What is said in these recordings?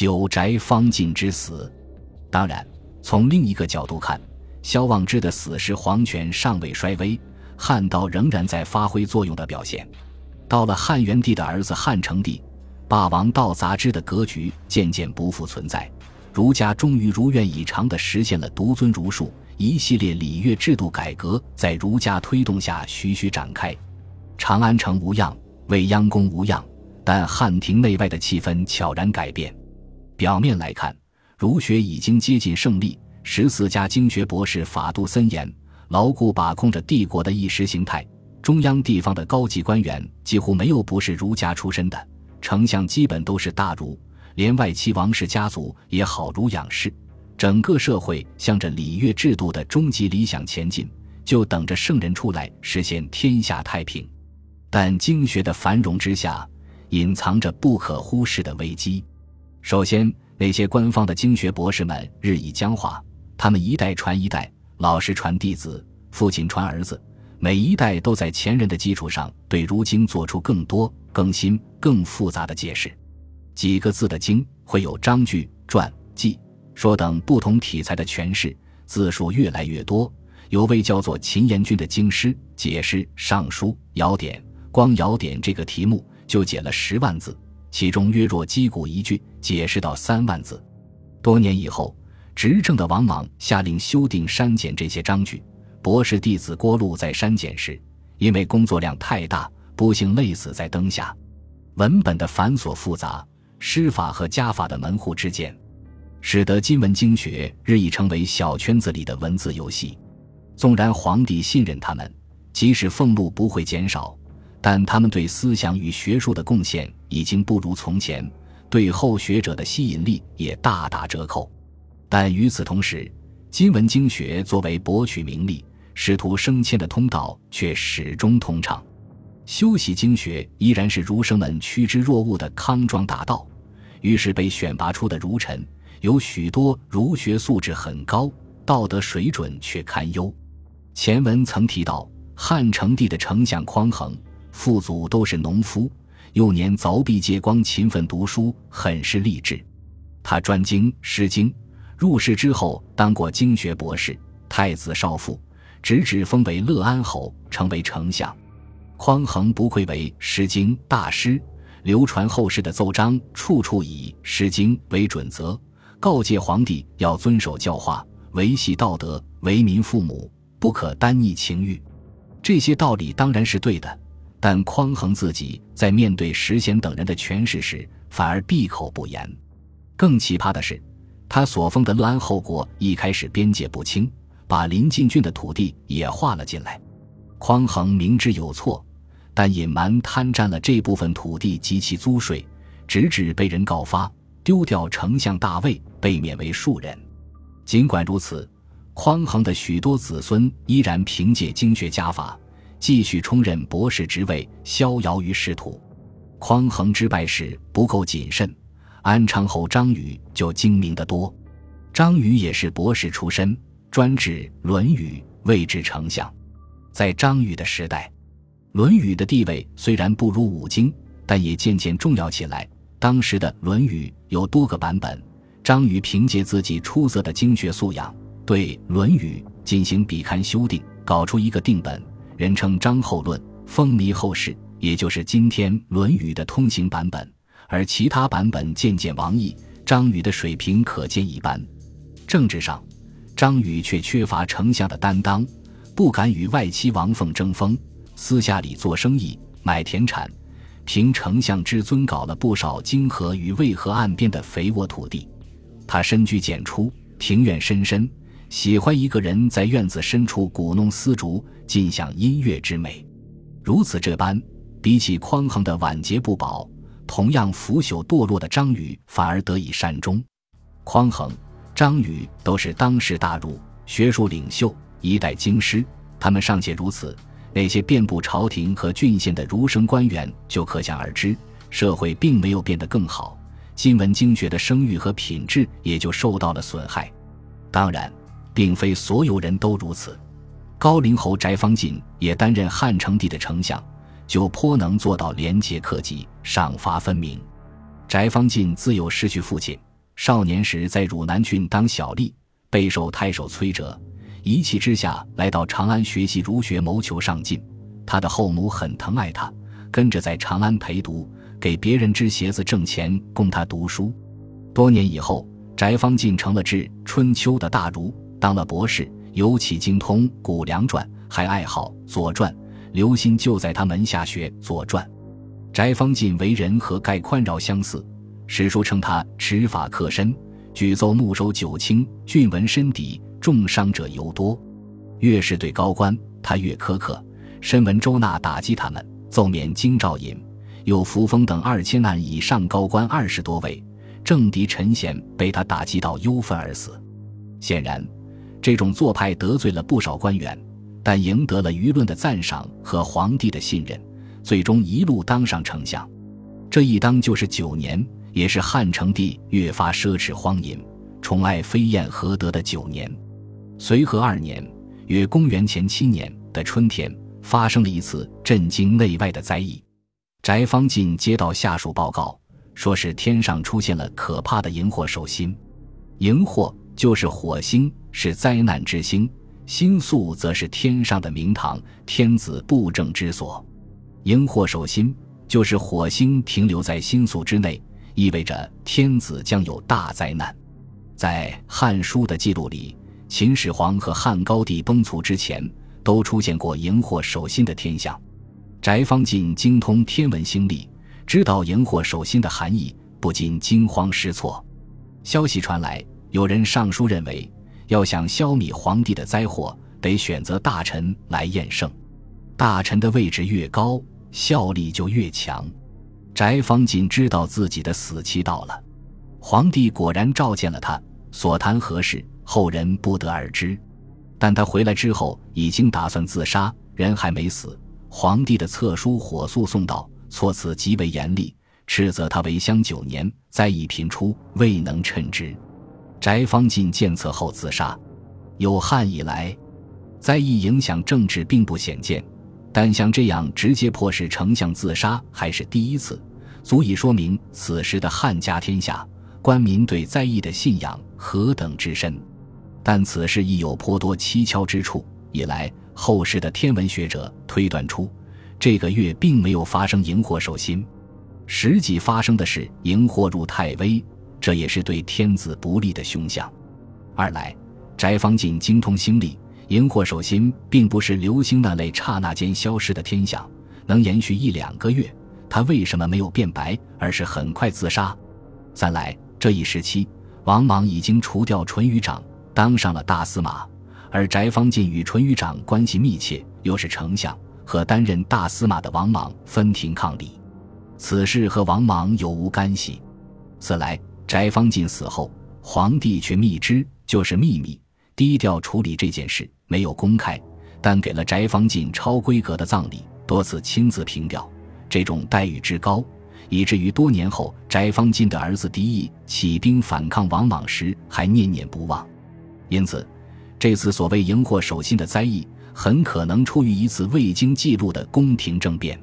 九宅方进之死。当然，从另一个角度看，萧望之的死是皇权尚未衰微，汉道仍然在发挥作用的表现。到了汉元帝的儿子汉成帝，霸王道杂之的格局渐渐不复存在，儒家终于如愿以偿地实现了独尊儒术，一系列礼乐制度改革在儒家推动下徐徐展开。长安城无恙，未央宫无恙，但汉庭内外的气氛悄然改变。表面来看，儒学已经接近胜利，十四家经学博士法度森严，牢固把控着帝国的意识形态。中央地方的高级官员几乎没有不是儒家出身的，丞相基本都是大儒，连外戚王氏家族也好儒养士。整个社会向着礼乐制度的终极理想前进，就等着圣人出来实现天下太平。但经学的繁荣之下，隐藏着不可忽视的危机。首先，那些官方的经学博士们日益僵化，他们一代传一代，老师传弟子，父亲传儿子，每一代都在前人的基础上对如经做出更多、更新、更复杂的解释。几个字的经会有章句、传记、说等不同题材的诠释，字数越来越多。有位叫做秦延君的经师解释《尚书》尧典，光尧典这个题目就解了十万字。其中约若击鼓一句，解释到三万字。多年以后，执政的王莽下令修订删减这些章句。博士弟子郭路在删减时，因为工作量太大，不幸累死在灯下。文本的繁琐复杂，师法和家法的门户之见，使得今文经学日益成为小圈子里的文字游戏。纵然皇帝信任他们，即使俸禄不会减少。但他们对思想与学术的贡献已经不如从前，对后学者的吸引力也大打折扣。但与此同时，今文经学作为博取名利、仕途升迁的通道，却始终通畅。修习经学依然是儒生们趋之若鹜的康庄大道。于是，被选拔出的儒臣有许多儒学素质很高，道德水准却堪忧。前文曾提到，汉成帝的丞相匡衡。父祖都是农夫，幼年凿壁借光，勤奋读书，很是励志。他专精《诗经》，入仕之后当过经学博士、太子少傅，直至封为乐安侯，成为丞相。匡衡不愧为《诗经》大师，流传后世的奏章处处以《诗经》为准则，告诫皇帝要遵守教化，维系道德，为民父母，不可单逆情欲。这些道理当然是对的。但匡衡自己在面对石显等人的权势时，反而闭口不言。更奇葩的是，他所封的乐安后国一开始边界不清，把临近郡的土地也划了进来。匡衡明知有错，但隐瞒贪占了这部分土地及其租税，直至被人告发，丢掉丞相大位，被免为庶人。尽管如此，匡衡的许多子孙依然凭借经学家法。继续充任博士职位，逍遥于仕途。匡衡之败时不够谨慎，安昌侯张宇就精明得多。张宇也是博士出身，专治《论语》，位至丞相。在张宇的时代，《论语》的地位虽然不如五经，但也渐渐重要起来。当时的《论语》有多个版本，张宇凭借自己出色的经学素养，对《论语》进行笔刊修订，搞出一个定本。人称张后论，风靡后世，也就是今天《论语》的通行版本。而其他版本渐渐亡佚，张宇的水平可见一斑。政治上，张宇却缺乏丞相的担当，不敢与外戚王凤争锋，私下里做生意，买田产，凭丞相之尊搞了不少泾河与渭河岸边的肥沃土地。他深居简出，庭院深深。喜欢一个人在院子深处鼓弄丝竹，尽享音乐之美。如此这般，比起匡衡的晚节不保，同样腐朽堕落的张宇反而得以善终。匡衡、张宇都是当时大儒、学术领袖，一代经师。他们尚且如此，那些遍布朝廷和郡县的儒生官员就可想而知，社会并没有变得更好，今文经学的声誉和品质也就受到了损害。当然。并非所有人都如此，高陵侯翟方进也担任汉成帝的丞相，就颇能做到廉洁克己、赏罚分明。翟方进自幼失去父亲，少年时在汝南郡当小吏，备受太守崔哲，一气之下来到长安学习儒学，谋求上进。他的后母很疼爱他，跟着在长安陪读，给别人织鞋子挣钱供他读书。多年以后，翟方进成了治春秋的大儒，当了博士，尤其精通《谷梁传》，还爱好《左传》。刘歆就在他门下学《左传》。翟方进为人和盖宽饶相似，史书称他持法克身，举奏牧守九卿，俊文深底，重伤者尤多。越是对高官，他越苛刻。申文周纳打击他们，奏免京兆尹，有扶风等二千案以上高官二十多位，政敌陈贤被他打击到忧愤而死。显然，这种做派得罪了不少官员，但赢得了舆论的赞赏和皇帝的信任，最终一路当上丞相。这一当就是九年，也是汉成帝越发奢侈荒淫、宠爱飞燕何德的九年。随和二年，约公元前七年的春天。发生了一次震惊内外的灾异。翟方进接到下属报告，说是天上出现了可怕的荧惑守心。荧惑就是火星，是灾难之星；星宿则是天上的明堂，天子布政之所。荧惑守心就是火星停留在星宿之内，意味着天子将有大灾难。在《汉书》的记录里，秦始皇和汉高帝崩殂之前。都出现过荧惑守心的天象，翟方进精通天文星历，知道荧惑守心的含义，不禁惊慌失措。消息传来，有人上书认为，要想消弭皇帝的灾祸，得选择大臣来验圣，大臣的位置越高，效力就越强。翟方进知道自己的死期到了，皇帝果然召见了他，所谈何事，后人不得而知。但他回来之后，已经打算自杀，人还没死。皇帝的册书火速送到，措辞极为严厉，斥责他为相九年，灾异频出，未能称职。翟方进见册后自杀。有汉以来，灾异影响政治并不鲜见，但像这样直接迫使丞相自杀还是第一次，足以说明此时的汉家天下官民对灾异的信仰何等之深。但此事亦有颇多蹊跷之处。以来，后世的天文学者推断出，这个月并没有发生荧惑守心，实际发生的是荧惑入太微，这也是对天子不利的凶相。二来，翟方进精通星历，荧惑守心并不是流星那类刹那间消失的天象，能延续一两个月，他为什么没有变白，而是很快自杀？三来，这一时期，王莽已经除掉淳于长。当上了大司马，而翟方进与淳于长关系密切，又是丞相，和担任大司马的王莽分庭抗礼，此事和王莽有无干系？四来，翟方进死后，皇帝却密知，就是秘密，低调处理这件事，没有公开，但给了翟方进超规格的葬礼，多次亲自凭吊，这种待遇之高，以至于多年后，翟方进的儿子狄义起兵反抗王莽时，还念念不忘。因此，这次所谓荧惑守信的灾异，很可能出于一次未经记录的宫廷政变。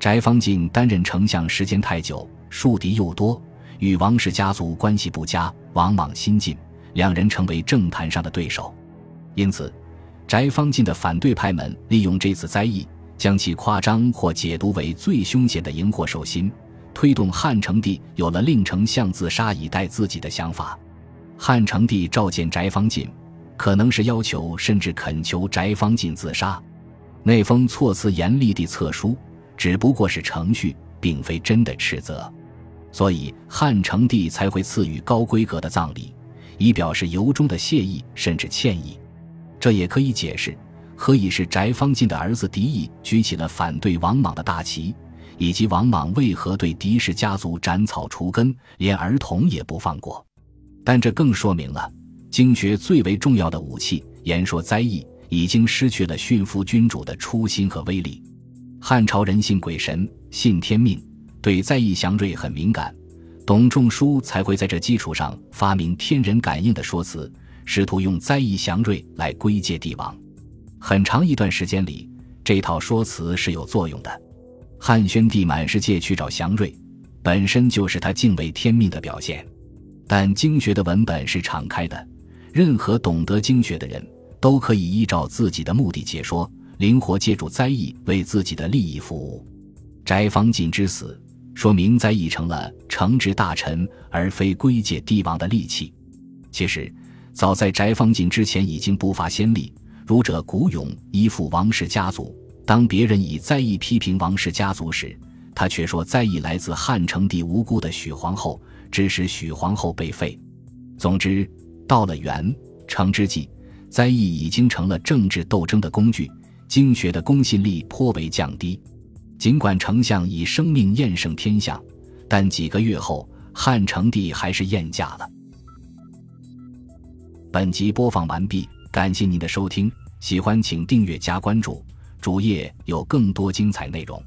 翟方进担任丞相时间太久，树敌又多，与王氏家族关系不佳，王莽心近，两人成为政坛上的对手。因此，翟方进的反对派们利用这次灾异，将其夸张或解读为最凶险的荧惑守心，推动汉成帝有了令丞相自杀以待自己的想法。汉成帝召见翟方进，可能是要求甚至恳求翟方进自杀。那封措辞严厉的册书，只不过是程序，并非真的斥责，所以汉成帝才会赐予高规格的葬礼，以表示由衷的谢意甚至歉意。这也可以解释何以是翟方进的儿子狄义举起了反对王莽的大旗，以及王莽为何对狄氏家族斩草除根，连儿童也不放过。但这更说明了，经学最为重要的武器——言说灾异，已经失去了驯服君主的初心和威力。汉朝人信鬼神，信天命，对灾异祥瑞很敏感。董仲舒才会在这基础上发明天人感应的说辞，试图用灾异祥瑞来归结帝王。很长一段时间里，这套说辞是有作用的。汉宣帝满世界去找祥瑞，本身就是他敬畏天命的表现。但经学的文本是敞开的，任何懂得经学的人都可以依照自己的目的解说，灵活借助灾异为自己的利益服务。翟方进之死，说明灾异成了惩治大臣而非归戒帝王的利器。其实，早在翟方进之前已经不乏先例，儒者古勇依附王氏家族，当别人以灾异批评王氏家族时，他却说灾异来自汉成帝无辜的许皇后。致使许皇后被废。总之，到了元成之际，灾异已经成了政治斗争的工具，经学的公信力颇为降低。尽管丞相以生命验胜天下，但几个月后，汉成帝还是厌驾了。本集播放完毕，感谢您的收听，喜欢请订阅加关注，主页有更多精彩内容。